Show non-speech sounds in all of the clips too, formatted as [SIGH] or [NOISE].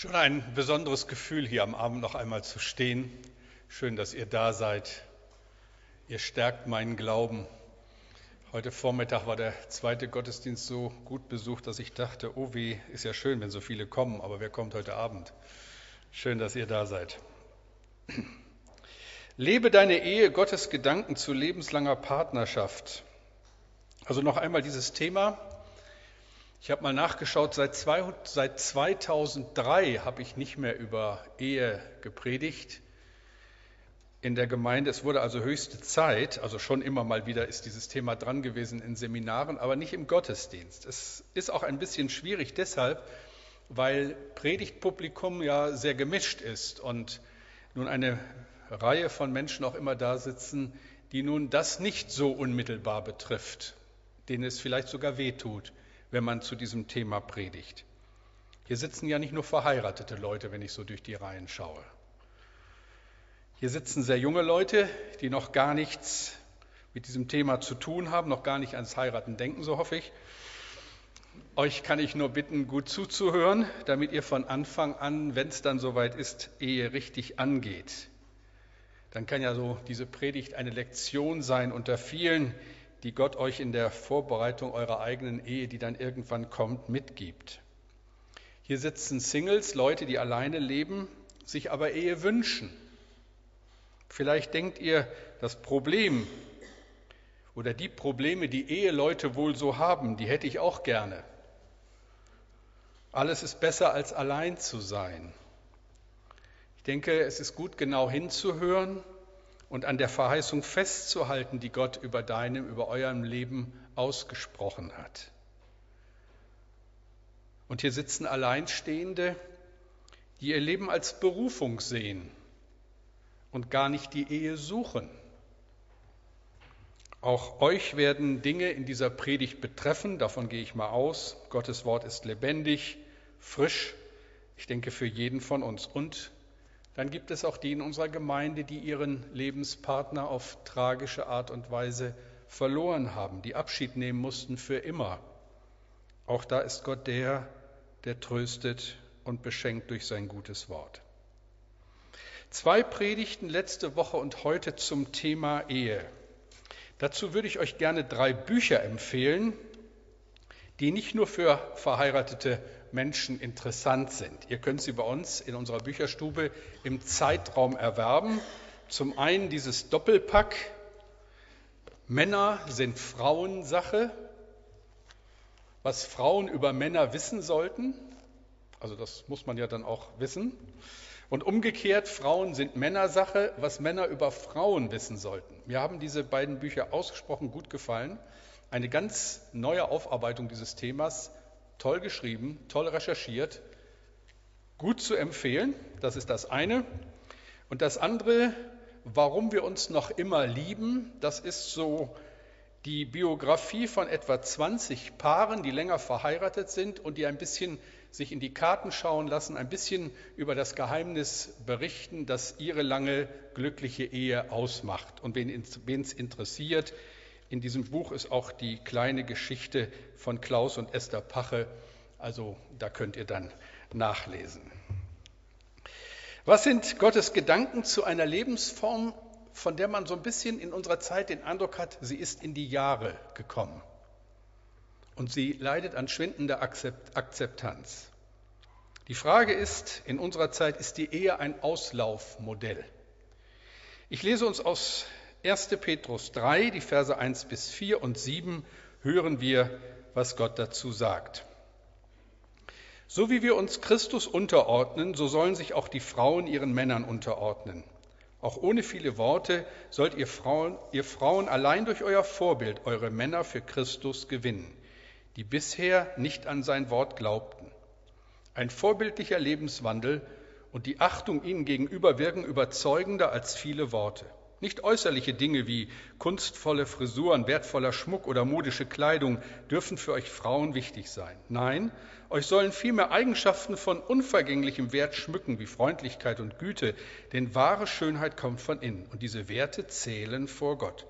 Schon ein besonderes Gefühl, hier am Abend noch einmal zu stehen. Schön, dass ihr da seid. Ihr stärkt meinen Glauben. Heute Vormittag war der zweite Gottesdienst so gut besucht, dass ich dachte, oh weh, ist ja schön, wenn so viele kommen, aber wer kommt heute Abend? Schön, dass ihr da seid. Lebe deine Ehe Gottes Gedanken zu lebenslanger Partnerschaft. Also noch einmal dieses Thema, ich habe mal nachgeschaut, seit, zwei, seit 2003 habe ich nicht mehr über Ehe gepredigt in der Gemeinde. Es wurde also höchste Zeit, also schon immer mal wieder ist dieses Thema dran gewesen in Seminaren, aber nicht im Gottesdienst. Es ist auch ein bisschen schwierig deshalb, weil Predigtpublikum ja sehr gemischt ist und nun eine Reihe von Menschen auch immer da sitzen, die nun das nicht so unmittelbar betrifft, denen es vielleicht sogar wehtut wenn man zu diesem Thema predigt. Hier sitzen ja nicht nur verheiratete Leute, wenn ich so durch die Reihen schaue. Hier sitzen sehr junge Leute, die noch gar nichts mit diesem Thema zu tun haben, noch gar nicht ans Heiraten denken, so hoffe ich. Euch kann ich nur bitten, gut zuzuhören, damit ihr von Anfang an, wenn es dann soweit ist, Ehe richtig angeht. Dann kann ja so diese Predigt eine Lektion sein unter vielen, die Gott euch in der Vorbereitung eurer eigenen Ehe, die dann irgendwann kommt, mitgibt. Hier sitzen Singles, Leute, die alleine leben, sich aber Ehe wünschen. Vielleicht denkt ihr, das Problem oder die Probleme, die Eheleute wohl so haben, die hätte ich auch gerne. Alles ist besser als allein zu sein. Ich denke, es ist gut, genau hinzuhören und an der Verheißung festzuhalten, die Gott über deinem, über eurem Leben ausgesprochen hat. Und hier sitzen Alleinstehende, die ihr Leben als Berufung sehen und gar nicht die Ehe suchen. Auch euch werden Dinge in dieser Predigt betreffen, davon gehe ich mal aus. Gottes Wort ist lebendig, frisch, ich denke für jeden von uns und dann gibt es auch die in unserer Gemeinde, die ihren Lebenspartner auf tragische Art und Weise verloren haben, die Abschied nehmen mussten für immer. Auch da ist Gott der, der tröstet und beschenkt durch sein gutes Wort. Zwei Predigten letzte Woche und heute zum Thema Ehe. Dazu würde ich euch gerne drei Bücher empfehlen, die nicht nur für verheiratete Menschen interessant sind. Ihr könnt sie bei uns in unserer Bücherstube im Zeitraum erwerben. Zum einen dieses Doppelpack Männer sind Frauensache, was Frauen über Männer wissen sollten. Also das muss man ja dann auch wissen. Und umgekehrt, Frauen sind Männersache, was Männer über Frauen wissen sollten. Mir haben diese beiden Bücher ausgesprochen gut gefallen. Eine ganz neue Aufarbeitung dieses Themas toll geschrieben, toll recherchiert, gut zu empfehlen. Das ist das eine. Und das andere, warum wir uns noch immer lieben, das ist so die Biografie von etwa 20 Paaren, die länger verheiratet sind und die ein bisschen sich in die Karten schauen lassen, ein bisschen über das Geheimnis berichten, das ihre lange glückliche Ehe ausmacht. Und wen es interessiert, in diesem Buch ist auch die kleine Geschichte von Klaus und Esther Pache. Also da könnt ihr dann nachlesen. Was sind Gottes Gedanken zu einer Lebensform, von der man so ein bisschen in unserer Zeit den Eindruck hat, sie ist in die Jahre gekommen und sie leidet an schwindender Akzeptanz. Die Frage ist, in unserer Zeit ist die Ehe ein Auslaufmodell. Ich lese uns aus 1. Petrus 3, die Verse 1 bis 4 und 7 hören wir, was Gott dazu sagt. So wie wir uns Christus unterordnen, so sollen sich auch die Frauen ihren Männern unterordnen. Auch ohne viele Worte sollt ihr Frauen, ihr Frauen allein durch euer Vorbild eure Männer für Christus gewinnen, die bisher nicht an sein Wort glaubten. Ein vorbildlicher Lebenswandel und die Achtung ihnen gegenüber wirken überzeugender als viele Worte. Nicht äußerliche Dinge wie kunstvolle Frisuren, wertvoller Schmuck oder modische Kleidung dürfen für euch Frauen wichtig sein. Nein, euch sollen vielmehr Eigenschaften von unvergänglichem Wert schmücken, wie Freundlichkeit und Güte, denn wahre Schönheit kommt von innen und diese Werte zählen vor Gott.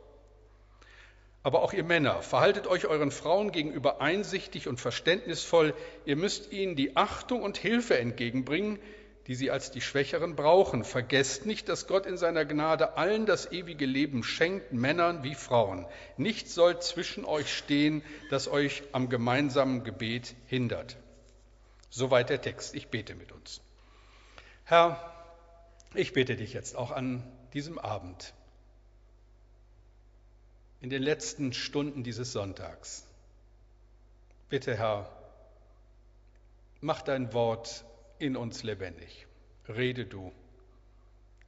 Aber auch ihr Männer, verhaltet euch euren Frauen gegenüber einsichtig und verständnisvoll. Ihr müsst ihnen die Achtung und Hilfe entgegenbringen, die sie als die Schwächeren brauchen. Vergesst nicht, dass Gott in seiner Gnade allen das ewige Leben schenkt, Männern wie Frauen. Nichts soll zwischen euch stehen, das euch am gemeinsamen Gebet hindert. Soweit der Text. Ich bete mit uns. Herr, ich bitte dich jetzt auch an diesem Abend in den letzten Stunden dieses Sonntags. Bitte, Herr, mach dein Wort in uns lebendig. Rede du.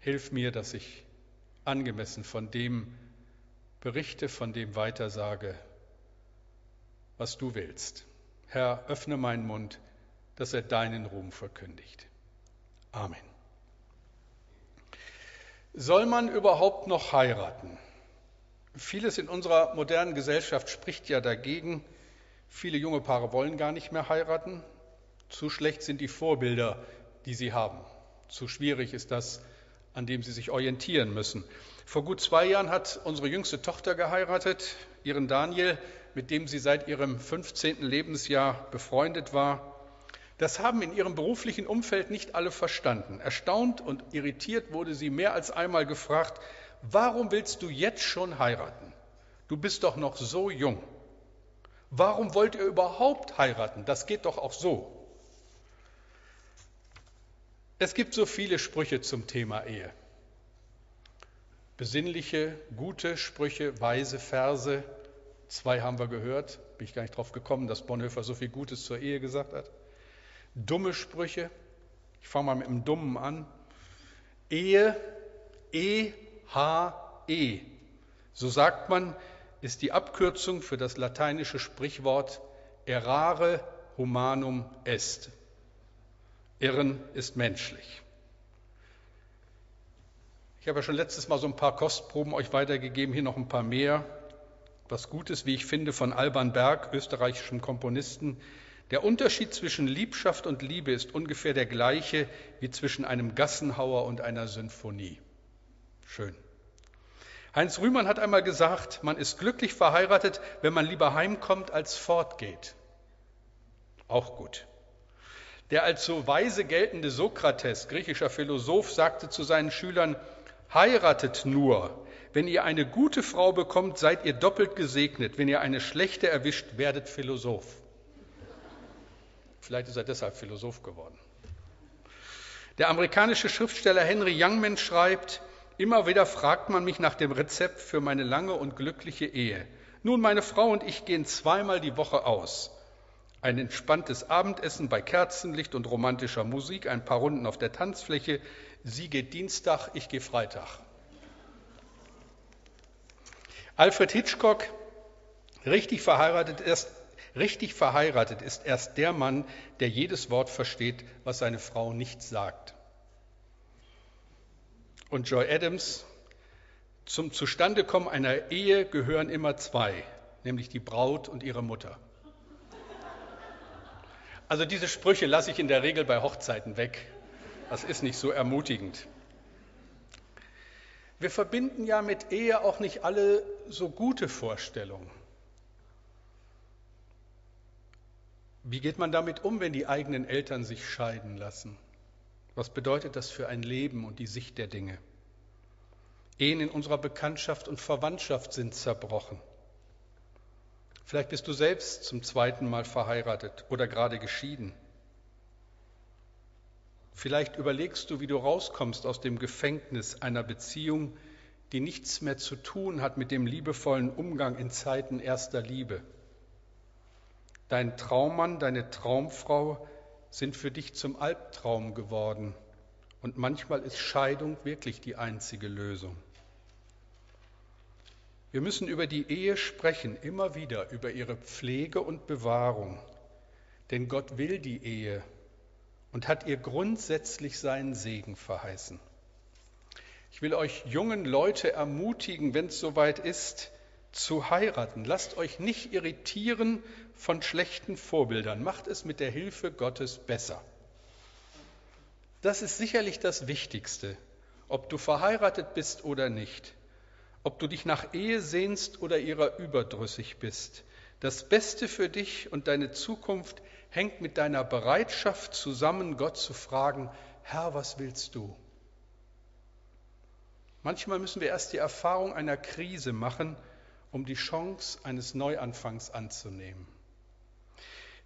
Hilf mir, dass ich angemessen von dem berichte, von dem weitersage, was du willst. Herr, öffne meinen Mund, dass er deinen Ruhm verkündigt. Amen. Soll man überhaupt noch heiraten? Vieles in unserer modernen Gesellschaft spricht ja dagegen. Viele junge Paare wollen gar nicht mehr heiraten. Zu schlecht sind die Vorbilder, die sie haben. Zu schwierig ist das, an dem sie sich orientieren müssen. Vor gut zwei Jahren hat unsere jüngste Tochter geheiratet, ihren Daniel, mit dem sie seit ihrem 15. Lebensjahr befreundet war. Das haben in ihrem beruflichen Umfeld nicht alle verstanden. Erstaunt und irritiert wurde sie mehr als einmal gefragt, warum willst du jetzt schon heiraten? Du bist doch noch so jung. Warum wollt ihr überhaupt heiraten? Das geht doch auch so. Es gibt so viele Sprüche zum Thema Ehe. Besinnliche, gute Sprüche, weise Verse. Zwei haben wir gehört. Bin ich gar nicht drauf gekommen, dass Bonhoeffer so viel Gutes zur Ehe gesagt hat. Dumme Sprüche. Ich fange mal mit dem Dummen an. Ehe, E H-E. So sagt man, ist die Abkürzung für das lateinische Sprichwort errare humanum est. Irren ist menschlich. Ich habe ja schon letztes Mal so ein paar Kostproben euch weitergegeben, hier noch ein paar mehr. Was Gutes, wie ich finde, von Alban Berg, österreichischem Komponisten. Der Unterschied zwischen Liebschaft und Liebe ist ungefähr der gleiche wie zwischen einem Gassenhauer und einer Sinfonie. Schön. Heinz Rühmann hat einmal gesagt, man ist glücklich verheiratet, wenn man lieber heimkommt als fortgeht. Auch gut. Der als so weise geltende Sokrates, griechischer Philosoph, sagte zu seinen Schülern, heiratet nur. Wenn ihr eine gute Frau bekommt, seid ihr doppelt gesegnet. Wenn ihr eine schlechte erwischt, werdet Philosoph. Vielleicht ist er deshalb Philosoph geworden. Der amerikanische Schriftsteller Henry Youngman schreibt, Immer wieder fragt man mich nach dem Rezept für meine lange und glückliche Ehe. Nun, meine Frau und ich gehen zweimal die Woche aus. Ein entspanntes Abendessen bei Kerzenlicht und romantischer Musik, ein paar Runden auf der Tanzfläche. Sie geht Dienstag, ich gehe Freitag. Alfred Hitchcock, richtig verheiratet, ist, richtig verheiratet ist erst der Mann, der jedes Wort versteht, was seine Frau nicht sagt und Joy Adams, zum Zustandekommen einer Ehe gehören immer zwei, nämlich die Braut und ihre Mutter. Also diese Sprüche lasse ich in der Regel bei Hochzeiten weg. Das ist nicht so ermutigend. Wir verbinden ja mit Ehe auch nicht alle so gute Vorstellungen. Wie geht man damit um, wenn die eigenen Eltern sich scheiden lassen? Was bedeutet das für ein Leben und die Sicht der Dinge? Ehen in unserer Bekanntschaft und Verwandtschaft sind zerbrochen. Vielleicht bist du selbst zum zweiten Mal verheiratet oder gerade geschieden. Vielleicht überlegst du, wie du rauskommst aus dem Gefängnis einer Beziehung, die nichts mehr zu tun hat mit dem liebevollen Umgang in Zeiten erster Liebe. Dein Traummann, deine Traumfrau sind für dich zum Albtraum geworden. Und manchmal ist Scheidung wirklich die einzige Lösung. Wir müssen über die Ehe sprechen, immer wieder über ihre Pflege und Bewahrung. Denn Gott will die Ehe und hat ihr grundsätzlich seinen Segen verheißen. Ich will euch jungen Leute ermutigen, wenn es soweit ist, zu heiraten. Lasst euch nicht irritieren von schlechten Vorbildern. Macht es mit der Hilfe Gottes besser. Das ist sicherlich das Wichtigste, ob du verheiratet bist oder nicht. Ob du dich nach Ehe sehnst oder ihrer überdrüssig bist. Das Beste für dich und deine Zukunft hängt mit deiner Bereitschaft zusammen, Gott zu fragen, Herr, was willst du? Manchmal müssen wir erst die Erfahrung einer Krise machen, um die Chance eines Neuanfangs anzunehmen.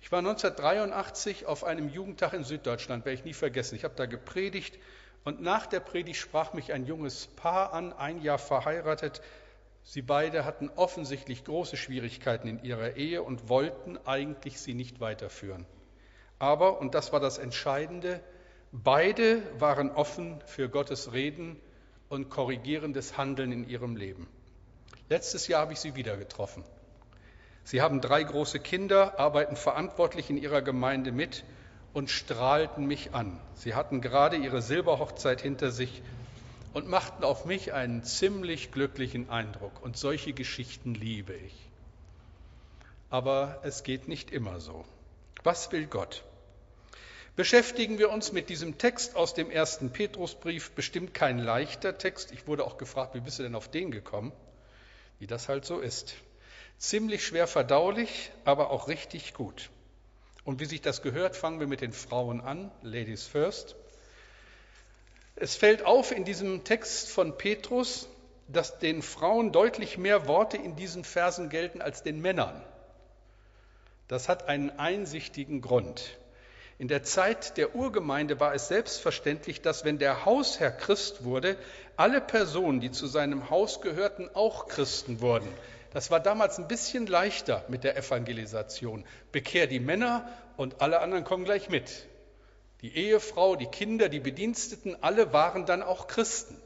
Ich war 1983 auf einem Jugendtag in Süddeutschland, werde ich nie vergessen. Ich habe da gepredigt und nach der Predigt sprach mich ein junges Paar an, ein Jahr verheiratet. Sie beide hatten offensichtlich große Schwierigkeiten in ihrer Ehe und wollten eigentlich sie nicht weiterführen. Aber, und das war das Entscheidende, beide waren offen für Gottes Reden und korrigierendes Handeln in ihrem Leben. Letztes Jahr habe ich sie wieder getroffen. Sie haben drei große Kinder, arbeiten verantwortlich in ihrer Gemeinde mit und strahlten mich an. Sie hatten gerade ihre Silberhochzeit hinter sich und machten auf mich einen ziemlich glücklichen Eindruck. Und solche Geschichten liebe ich. Aber es geht nicht immer so. Was will Gott? beschäftigen wir uns mit diesem Text aus dem ersten Petrusbrief. Bestimmt kein leichter Text. Ich wurde auch gefragt, wie bist du denn auf den gekommen? Wie das halt so ist. Ziemlich schwer verdaulich, aber auch richtig gut. Und wie sich das gehört, fangen wir mit den Frauen an. Ladies first. Es fällt auf in diesem Text von Petrus, dass den Frauen deutlich mehr Worte in diesen Versen gelten als den Männern. Das hat einen einsichtigen Grund. In der Zeit der Urgemeinde war es selbstverständlich, dass wenn der Hausherr Christ wurde, alle Personen, die zu seinem Haus gehörten, auch Christen wurden. Das war damals ein bisschen leichter mit der Evangelisation. Bekehr die Männer und alle anderen kommen gleich mit. Die Ehefrau, die Kinder, die Bediensteten, alle waren dann auch Christen.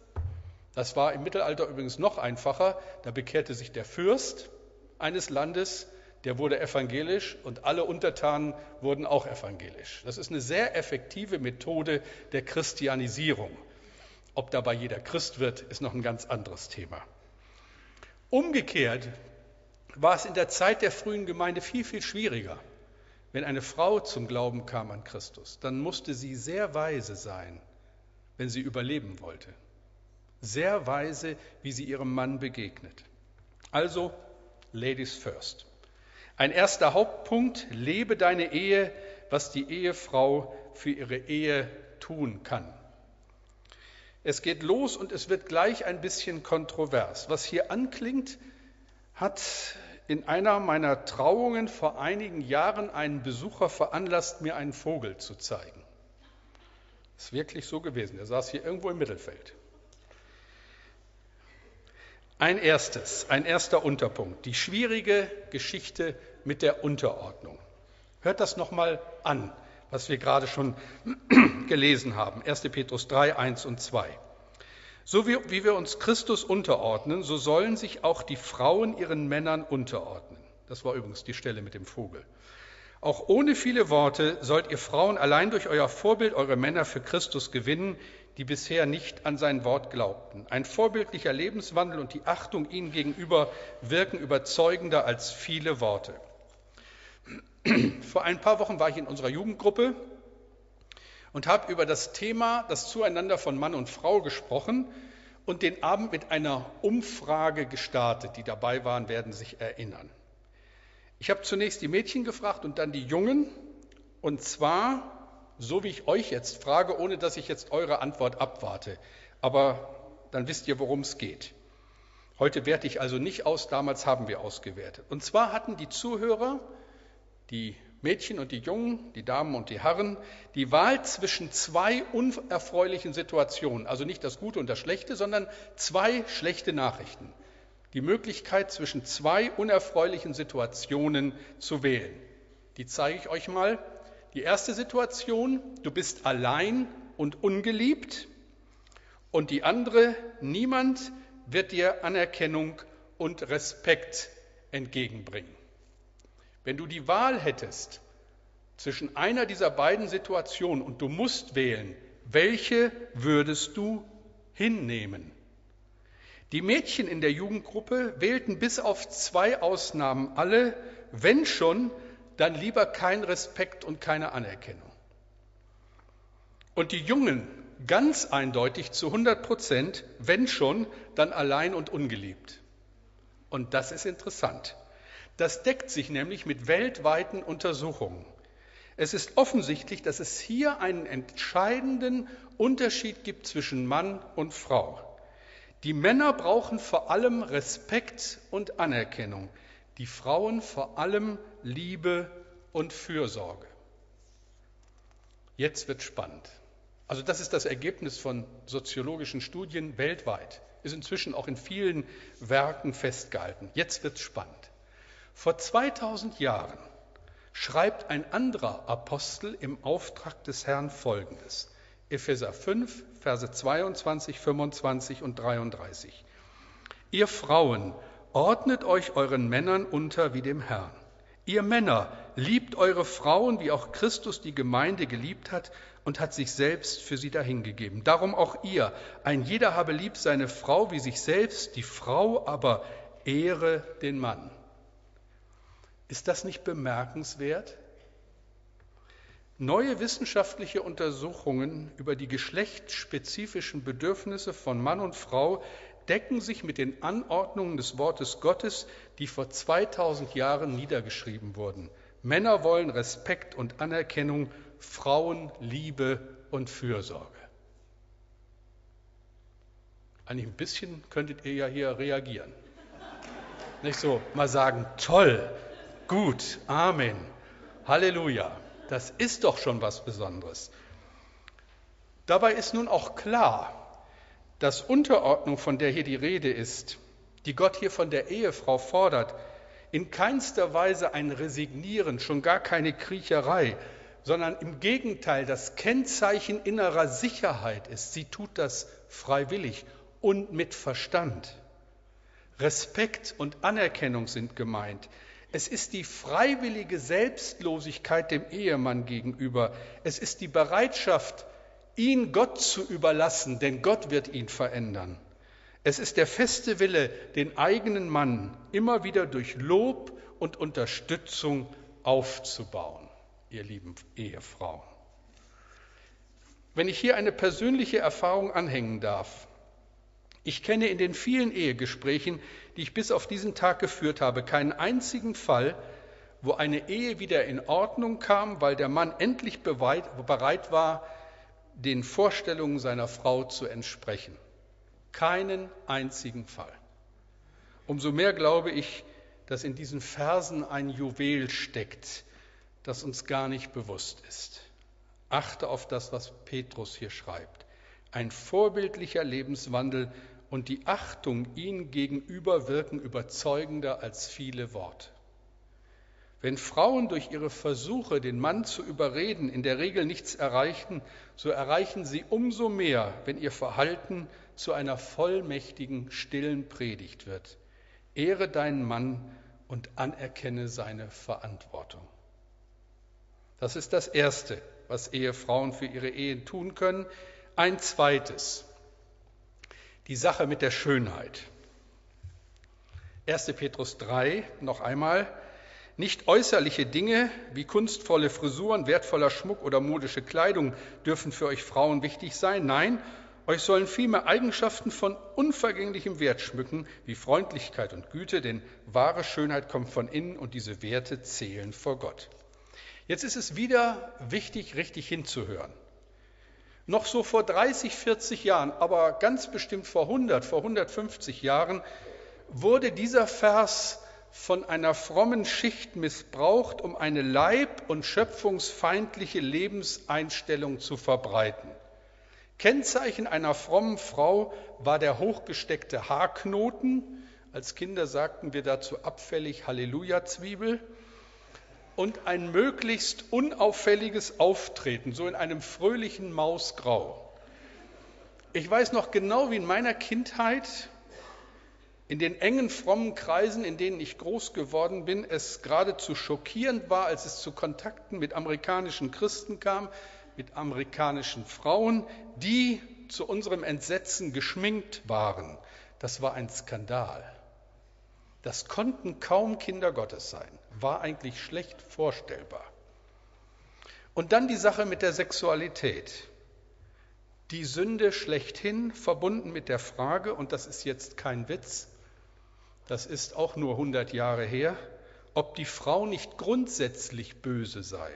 Das war im Mittelalter übrigens noch einfacher. Da bekehrte sich der Fürst eines Landes der wurde evangelisch und alle Untertanen wurden auch evangelisch. Das ist eine sehr effektive Methode der Christianisierung. Ob dabei jeder Christ wird, ist noch ein ganz anderes Thema. Umgekehrt war es in der Zeit der frühen Gemeinde viel, viel schwieriger. Wenn eine Frau zum Glauben kam an Christus, dann musste sie sehr weise sein, wenn sie überleben wollte. Sehr weise, wie sie ihrem Mann begegnet. Also, Ladies first. Ein erster Hauptpunkt, lebe deine Ehe, was die Ehefrau für ihre Ehe tun kann. Es geht los und es wird gleich ein bisschen kontrovers. Was hier anklingt, hat in einer meiner Trauungen vor einigen Jahren einen Besucher veranlasst, mir einen Vogel zu zeigen. Das ist wirklich so gewesen. Er saß hier irgendwo im Mittelfeld. Ein erstes, ein erster Unterpunkt, die schwierige Geschichte mit der Unterordnung. Hört das nochmal an, was wir gerade schon [CLEARS THROAT] gelesen haben. 1. Petrus 3, 1 und 2. So wie, wie wir uns Christus unterordnen, so sollen sich auch die Frauen ihren Männern unterordnen. Das war übrigens die Stelle mit dem Vogel. Auch ohne viele Worte sollt ihr Frauen allein durch euer Vorbild eure Männer für Christus gewinnen, die bisher nicht an sein Wort glaubten. Ein vorbildlicher Lebenswandel und die Achtung ihnen gegenüber wirken überzeugender als viele Worte. [CLEARS THROAT] Vor ein paar Wochen war ich in unserer Jugendgruppe und habe über das Thema das Zueinander von Mann und Frau gesprochen und den Abend mit einer Umfrage gestartet. Die dabei waren, werden sich erinnern. Ich habe zunächst die Mädchen gefragt und dann die Jungen. Und zwar so, wie ich euch jetzt frage, ohne dass ich jetzt eure Antwort abwarte. Aber dann wisst ihr, worum es geht. Heute werte ich also nicht aus, damals haben wir ausgewertet. Und zwar hatten die Zuhörer die Mädchen und die Jungen, die Damen und die Herren, die Wahl zwischen zwei unerfreulichen Situationen, also nicht das Gute und das Schlechte, sondern zwei schlechte Nachrichten. Die Möglichkeit zwischen zwei unerfreulichen Situationen zu wählen. Die zeige ich euch mal. Die erste Situation, du bist allein und ungeliebt. Und die andere, niemand wird dir Anerkennung und Respekt entgegenbringen. Wenn du die Wahl hättest zwischen einer dieser beiden Situationen und du musst wählen, welche würdest du hinnehmen? Die Mädchen in der Jugendgruppe wählten bis auf zwei Ausnahmen alle, wenn schon, dann lieber kein Respekt und keine Anerkennung. Und die Jungen ganz eindeutig zu 100 Prozent, wenn schon, dann allein und ungeliebt. Und das ist interessant. Das deckt sich nämlich mit weltweiten Untersuchungen. Es ist offensichtlich, dass es hier einen entscheidenden Unterschied gibt zwischen Mann und Frau. Die Männer brauchen vor allem Respekt und Anerkennung, die Frauen vor allem Liebe und Fürsorge. Jetzt wird spannend. Also das ist das Ergebnis von soziologischen Studien weltweit, ist inzwischen auch in vielen Werken festgehalten. Jetzt wird spannend. Vor 2000 Jahren schreibt ein anderer Apostel im Auftrag des Herrn Folgendes. Epheser 5, Verse 22, 25 und 33. Ihr Frauen, ordnet euch euren Männern unter wie dem Herrn. Ihr Männer, liebt eure Frauen, wie auch Christus die Gemeinde geliebt hat und hat sich selbst für sie dahingegeben. Darum auch ihr. Ein jeder habe lieb seine Frau wie sich selbst, die Frau aber ehre den Mann. Ist das nicht bemerkenswert? Neue wissenschaftliche Untersuchungen über die geschlechtsspezifischen Bedürfnisse von Mann und Frau decken sich mit den Anordnungen des Wortes Gottes, die vor 2000 Jahren niedergeschrieben wurden. Männer wollen Respekt und Anerkennung, Frauen Liebe und Fürsorge. Eigentlich ein bisschen könntet ihr ja hier reagieren. Nicht so mal sagen, toll, Gut, Amen. Halleluja. Das ist doch schon was Besonderes. Dabei ist nun auch klar, dass Unterordnung, von der hier die Rede ist, die Gott hier von der Ehefrau fordert, in keinster Weise ein Resignieren, schon gar keine Kriecherei, sondern im Gegenteil das Kennzeichen innerer Sicherheit ist. Sie tut das freiwillig und mit Verstand. Respekt und Anerkennung sind gemeint. Es ist die freiwillige Selbstlosigkeit dem Ehemann gegenüber. Es ist die Bereitschaft, ihn Gott zu überlassen, denn Gott wird ihn verändern. Es ist der feste Wille, den eigenen Mann immer wieder durch Lob und Unterstützung aufzubauen, ihr lieben Ehefrauen. Wenn ich hier eine persönliche Erfahrung anhängen darf, ich kenne in den vielen Ehegesprächen, die ich bis auf diesen Tag geführt habe, keinen einzigen Fall, wo eine Ehe wieder in Ordnung kam, weil der Mann endlich bereit war, den Vorstellungen seiner Frau zu entsprechen. Keinen einzigen Fall. Umso mehr glaube ich, dass in diesen Versen ein Juwel steckt, das uns gar nicht bewusst ist. Achte auf das, was Petrus hier schreibt. Ein vorbildlicher Lebenswandel und die Achtung ihnen gegenüber wirken überzeugender als viele Worte. Wenn Frauen durch ihre Versuche, den Mann zu überreden, in der Regel nichts erreichen, so erreichen sie umso mehr, wenn ihr Verhalten zu einer vollmächtigen, stillen Predigt wird. Ehre deinen Mann und anerkenne seine Verantwortung. Das ist das Erste, was Ehefrauen für ihre Ehen tun können. Ein zweites, die Sache mit der Schönheit. 1. Petrus 3 noch einmal. Nicht äußerliche Dinge wie kunstvolle Frisuren, wertvoller Schmuck oder modische Kleidung dürfen für euch Frauen wichtig sein. Nein, euch sollen vielmehr Eigenschaften von unvergänglichem Wert schmücken, wie Freundlichkeit und Güte, denn wahre Schönheit kommt von innen und diese Werte zählen vor Gott. Jetzt ist es wieder wichtig, richtig hinzuhören. Noch so vor 30, 40 Jahren, aber ganz bestimmt vor 100, vor 150 Jahren, wurde dieser Vers von einer frommen Schicht missbraucht, um eine leib- und schöpfungsfeindliche Lebenseinstellung zu verbreiten. Kennzeichen einer frommen Frau war der hochgesteckte Haarknoten. Als Kinder sagten wir dazu abfällig Halleluja-Zwiebel und ein möglichst unauffälliges Auftreten, so in einem fröhlichen Mausgrau. Ich weiß noch genau, wie in meiner Kindheit, in den engen frommen Kreisen, in denen ich groß geworden bin, es geradezu schockierend war, als es zu Kontakten mit amerikanischen Christen kam, mit amerikanischen Frauen, die zu unserem Entsetzen geschminkt waren. Das war ein Skandal. Das konnten kaum Kinder Gottes sein war eigentlich schlecht vorstellbar. Und dann die Sache mit der Sexualität. die Sünde schlechthin verbunden mit der Frage, und das ist jetzt kein Witz, das ist auch nur 100 Jahre her, ob die Frau nicht grundsätzlich böse sei.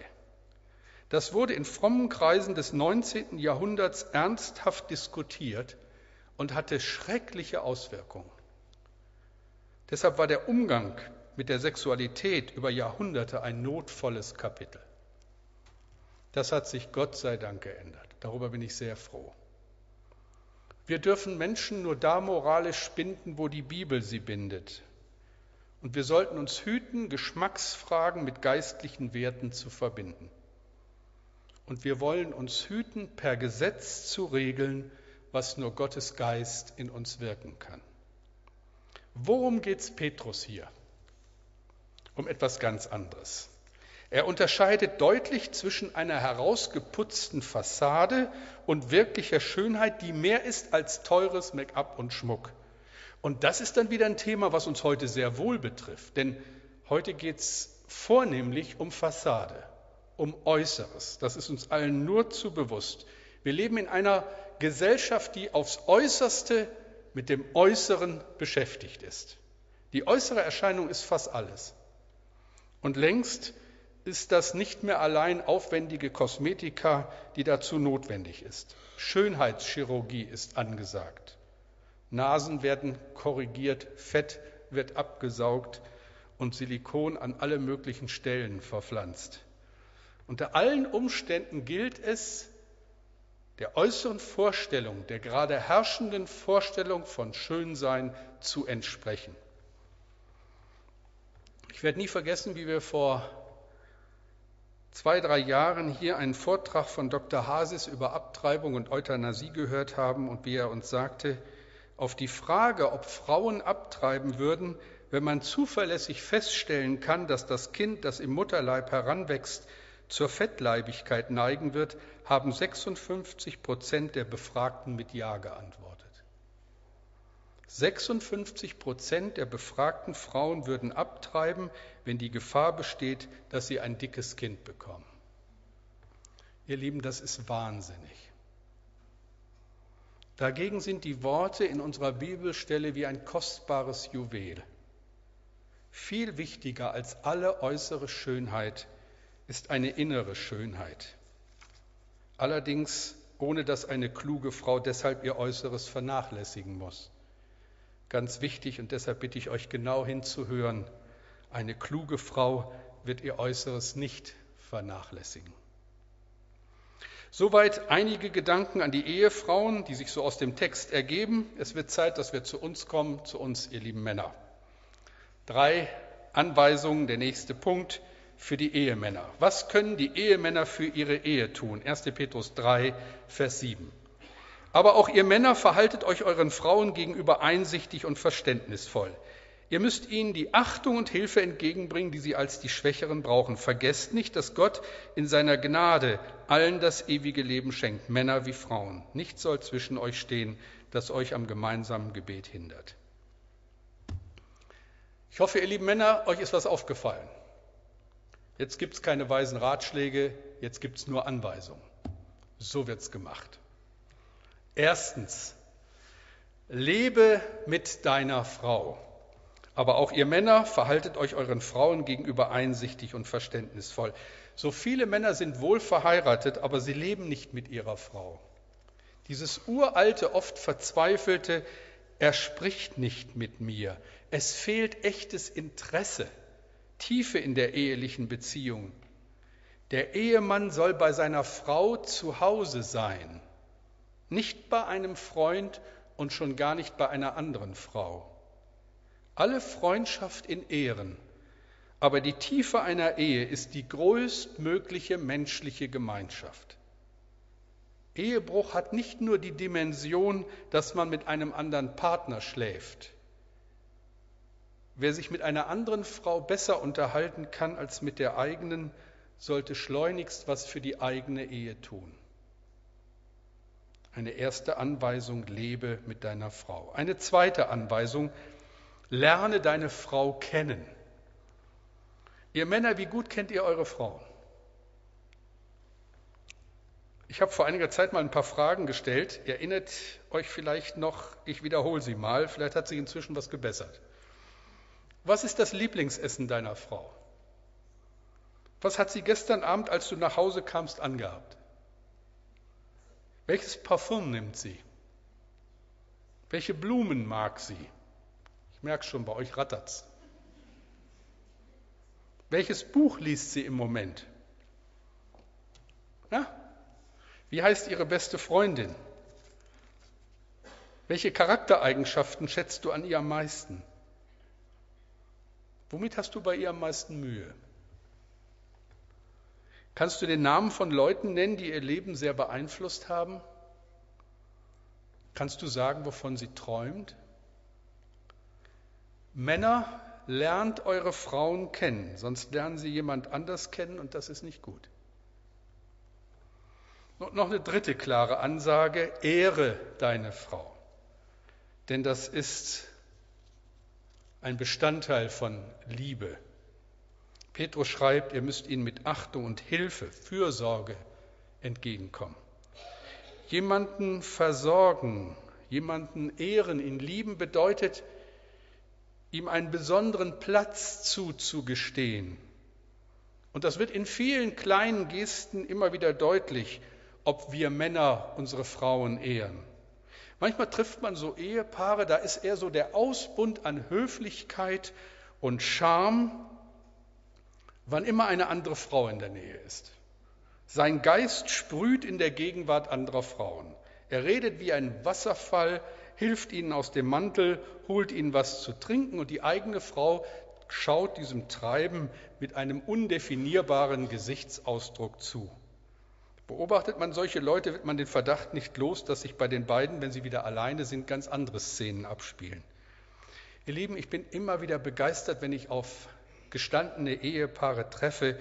Das wurde in frommen Kreisen des 19. Jahrhunderts ernsthaft diskutiert und hatte schreckliche Auswirkungen. Deshalb war der Umgang mit der Sexualität über Jahrhunderte ein notvolles Kapitel. Das hat sich Gott sei Dank geändert. Darüber bin ich sehr froh. Wir dürfen Menschen nur da moralisch binden, wo die Bibel sie bindet. Und wir sollten uns hüten, Geschmacksfragen mit geistlichen Werten zu verbinden. Und wir wollen uns hüten, per Gesetz zu regeln, was nur Gottes Geist in uns wirken kann. Worum geht es Petrus hier? Um etwas ganz anderes. Er unterscheidet deutlich zwischen einer herausgeputzten Fassade und wirklicher Schönheit, die mehr ist als teures Make-up und Schmuck. Und das ist dann wieder ein Thema, was uns heute sehr wohl betrifft. Denn heute geht es vornehmlich um Fassade, um Äußeres. Das ist uns allen nur zu bewusst. Wir leben in einer Gesellschaft, die aufs äußerste mit dem Äußeren beschäftigt ist. Die äußere Erscheinung ist fast alles. Und längst ist das nicht mehr allein aufwendige Kosmetika, die dazu notwendig ist. Schönheitschirurgie ist angesagt. Nasen werden korrigiert, Fett wird abgesaugt und Silikon an alle möglichen Stellen verpflanzt. Unter allen Umständen gilt es, der äußeren Vorstellung, der gerade herrschenden Vorstellung von Schönsein zu entsprechen. Ich werde nie vergessen, wie wir vor zwei, drei Jahren hier einen Vortrag von Dr. Hasis über Abtreibung und Euthanasie gehört haben und wie er uns sagte, auf die Frage, ob Frauen abtreiben würden, wenn man zuverlässig feststellen kann, dass das Kind, das im Mutterleib heranwächst, zur Fettleibigkeit neigen wird, haben 56 Prozent der Befragten mit Ja geantwortet. 56 Prozent der befragten Frauen würden abtreiben, wenn die Gefahr besteht, dass sie ein dickes Kind bekommen. Ihr Lieben, das ist wahnsinnig. Dagegen sind die Worte in unserer Bibelstelle wie ein kostbares Juwel. Viel wichtiger als alle äußere Schönheit ist eine innere Schönheit. Allerdings ohne dass eine kluge Frau deshalb ihr Äußeres vernachlässigen muss. Ganz wichtig und deshalb bitte ich euch genau hinzuhören, eine kluge Frau wird ihr Äußeres nicht vernachlässigen. Soweit einige Gedanken an die Ehefrauen, die sich so aus dem Text ergeben. Es wird Zeit, dass wir zu uns kommen, zu uns, ihr lieben Männer. Drei Anweisungen, der nächste Punkt für die Ehemänner. Was können die Ehemänner für ihre Ehe tun? 1. Petrus 3, Vers 7. Aber auch ihr Männer verhaltet euch euren Frauen gegenüber einsichtig und verständnisvoll. Ihr müsst ihnen die Achtung und Hilfe entgegenbringen, die sie als die Schwächeren brauchen. Vergesst nicht, dass Gott in seiner Gnade allen das ewige Leben schenkt, Männer wie Frauen. Nichts soll zwischen euch stehen, das euch am gemeinsamen Gebet hindert. Ich hoffe, ihr lieben Männer, euch ist was aufgefallen. Jetzt gibt es keine weisen Ratschläge, jetzt gibt es nur Anweisungen. So wird es gemacht. Erstens, lebe mit deiner Frau. Aber auch ihr Männer, verhaltet euch euren Frauen gegenüber einsichtig und verständnisvoll. So viele Männer sind wohl verheiratet, aber sie leben nicht mit ihrer Frau. Dieses uralte, oft verzweifelte, er spricht nicht mit mir. Es fehlt echtes Interesse. Tiefe in der ehelichen Beziehung. Der Ehemann soll bei seiner Frau zu Hause sein, nicht bei einem Freund und schon gar nicht bei einer anderen Frau. Alle Freundschaft in Ehren, aber die Tiefe einer Ehe ist die größtmögliche menschliche Gemeinschaft. Ehebruch hat nicht nur die Dimension, dass man mit einem anderen Partner schläft. Wer sich mit einer anderen Frau besser unterhalten kann als mit der eigenen, sollte schleunigst was für die eigene Ehe tun. Eine erste Anweisung, lebe mit deiner Frau. Eine zweite Anweisung, lerne deine Frau kennen. Ihr Männer, wie gut kennt ihr eure Frauen? Ich habe vor einiger Zeit mal ein paar Fragen gestellt. Erinnert euch vielleicht noch, ich wiederhole sie mal, vielleicht hat sich inzwischen was gebessert. Was ist das Lieblingsessen deiner Frau? Was hat sie gestern Abend, als du nach Hause kamst, angehabt? Welches Parfum nimmt sie? Welche Blumen mag sie? Ich merke schon, bei euch rattert's. Welches Buch liest sie im Moment? Ja? Wie heißt ihre beste Freundin? Welche Charaktereigenschaften schätzt du an ihr am meisten? Womit hast du bei ihr am meisten Mühe? Kannst du den Namen von Leuten nennen, die ihr Leben sehr beeinflusst haben? Kannst du sagen, wovon sie träumt? Männer, lernt eure Frauen kennen, sonst lernen sie jemand anders kennen und das ist nicht gut. Und noch eine dritte klare Ansage, ehre deine Frau. Denn das ist ein Bestandteil von Liebe. Petrus schreibt, ihr müsst ihnen mit Achtung und Hilfe, Fürsorge entgegenkommen. Jemanden versorgen, jemanden ehren, ihn lieben bedeutet, ihm einen besonderen Platz zuzugestehen. Und das wird in vielen kleinen Gesten immer wieder deutlich, ob wir Männer unsere Frauen ehren. Manchmal trifft man so Ehepaare, da ist eher so der Ausbund an Höflichkeit und Charme, wann immer eine andere Frau in der Nähe ist. Sein Geist sprüht in der Gegenwart anderer Frauen. Er redet wie ein Wasserfall, hilft ihnen aus dem Mantel, holt ihnen was zu trinken und die eigene Frau schaut diesem Treiben mit einem undefinierbaren Gesichtsausdruck zu. Beobachtet man solche Leute, wird man den Verdacht nicht los, dass sich bei den beiden, wenn sie wieder alleine sind, ganz andere Szenen abspielen. Ihr Lieben, ich bin immer wieder begeistert, wenn ich auf gestandene Ehepaare treffe,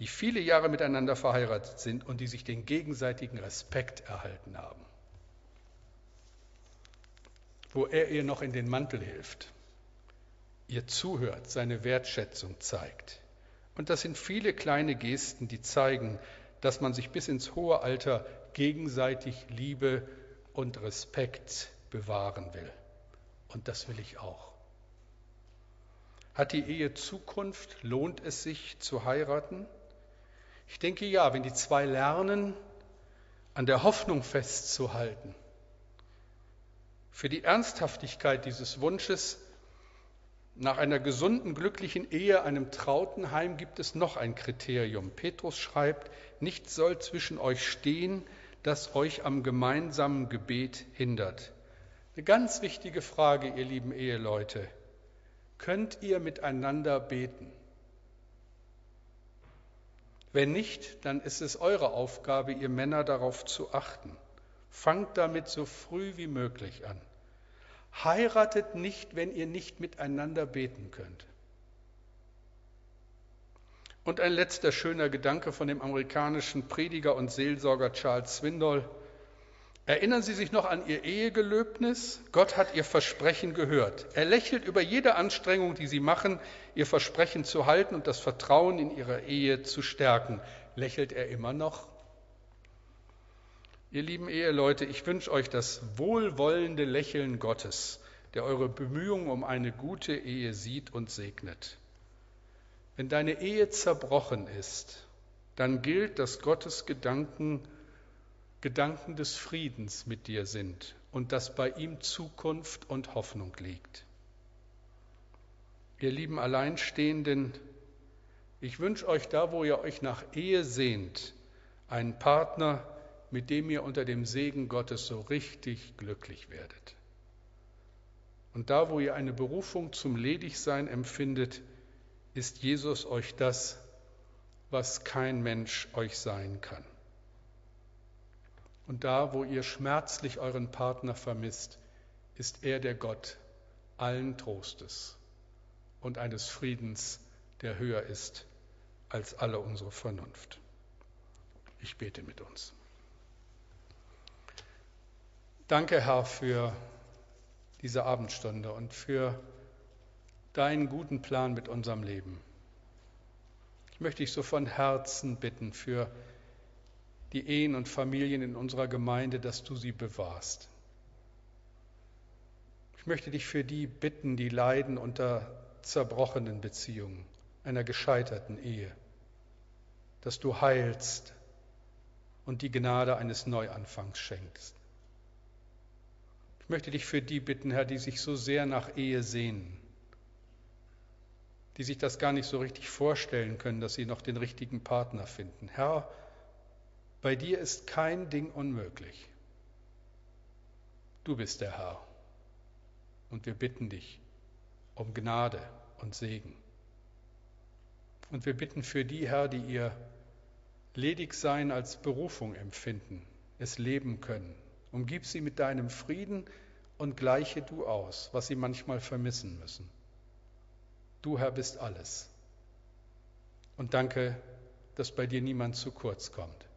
die viele Jahre miteinander verheiratet sind und die sich den gegenseitigen Respekt erhalten haben. Wo er ihr noch in den Mantel hilft, ihr zuhört, seine Wertschätzung zeigt. Und das sind viele kleine Gesten, die zeigen, dass man sich bis ins hohe Alter gegenseitig Liebe und Respekt bewahren will. Und das will ich auch. Hat die Ehe Zukunft? Lohnt es sich zu heiraten? Ich denke ja, wenn die zwei lernen, an der Hoffnung festzuhalten. Für die Ernsthaftigkeit dieses Wunsches nach einer gesunden, glücklichen Ehe, einem trauten Heim gibt es noch ein Kriterium. Petrus schreibt, nichts soll zwischen euch stehen, das euch am gemeinsamen Gebet hindert. Eine ganz wichtige Frage, ihr lieben Eheleute. Könnt ihr miteinander beten? Wenn nicht, dann ist es eure Aufgabe, ihr Männer darauf zu achten. Fangt damit so früh wie möglich an. Heiratet nicht, wenn ihr nicht miteinander beten könnt. Und ein letzter schöner Gedanke von dem amerikanischen Prediger und Seelsorger Charles Swindoll. Erinnern Sie sich noch an Ihr Ehegelöbnis? Gott hat Ihr Versprechen gehört. Er lächelt über jede Anstrengung, die Sie machen, Ihr Versprechen zu halten und das Vertrauen in Ihrer Ehe zu stärken. Lächelt er immer noch? Ihr lieben Eheleute, ich wünsche euch das wohlwollende Lächeln Gottes, der eure Bemühungen um eine gute Ehe sieht und segnet. Wenn deine Ehe zerbrochen ist, dann gilt, dass Gottes Gedanken Gedanken des Friedens mit dir sind und dass bei ihm Zukunft und Hoffnung liegt. Ihr lieben Alleinstehenden, ich wünsche euch da, wo ihr euch nach Ehe sehnt, einen Partner, mit dem ihr unter dem Segen Gottes so richtig glücklich werdet. Und da, wo ihr eine Berufung zum Ledigsein empfindet, ist Jesus euch das, was kein Mensch euch sein kann. Und da, wo ihr schmerzlich euren Partner vermisst, ist er der Gott allen Trostes und eines Friedens, der höher ist als alle unsere Vernunft. Ich bete mit uns. Danke, Herr, für diese Abendstunde und für deinen guten Plan mit unserem Leben. Ich möchte dich so von Herzen bitten für die Ehen und Familien in unserer Gemeinde, dass du sie bewahrst. Ich möchte dich für die bitten, die leiden unter zerbrochenen Beziehungen, einer gescheiterten Ehe, dass du heilst und die Gnade eines Neuanfangs schenkst. Ich möchte dich für die bitten, Herr, die sich so sehr nach Ehe sehnen, die sich das gar nicht so richtig vorstellen können, dass sie noch den richtigen Partner finden. Herr, bei dir ist kein Ding unmöglich. Du bist der Herr. Und wir bitten dich um Gnade und Segen. Und wir bitten für die, Herr, die ihr Ledigsein als Berufung empfinden, es leben können. Umgib sie mit deinem Frieden und gleiche du aus, was sie manchmal vermissen müssen. Du, Herr, bist alles. Und danke, dass bei dir niemand zu kurz kommt.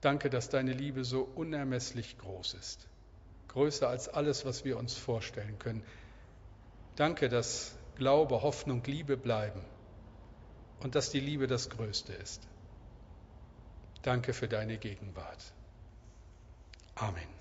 Danke, dass deine Liebe so unermesslich groß ist, größer als alles, was wir uns vorstellen können. Danke, dass Glaube, Hoffnung, Liebe bleiben und dass die Liebe das Größte ist. Danke für deine Gegenwart. Amen.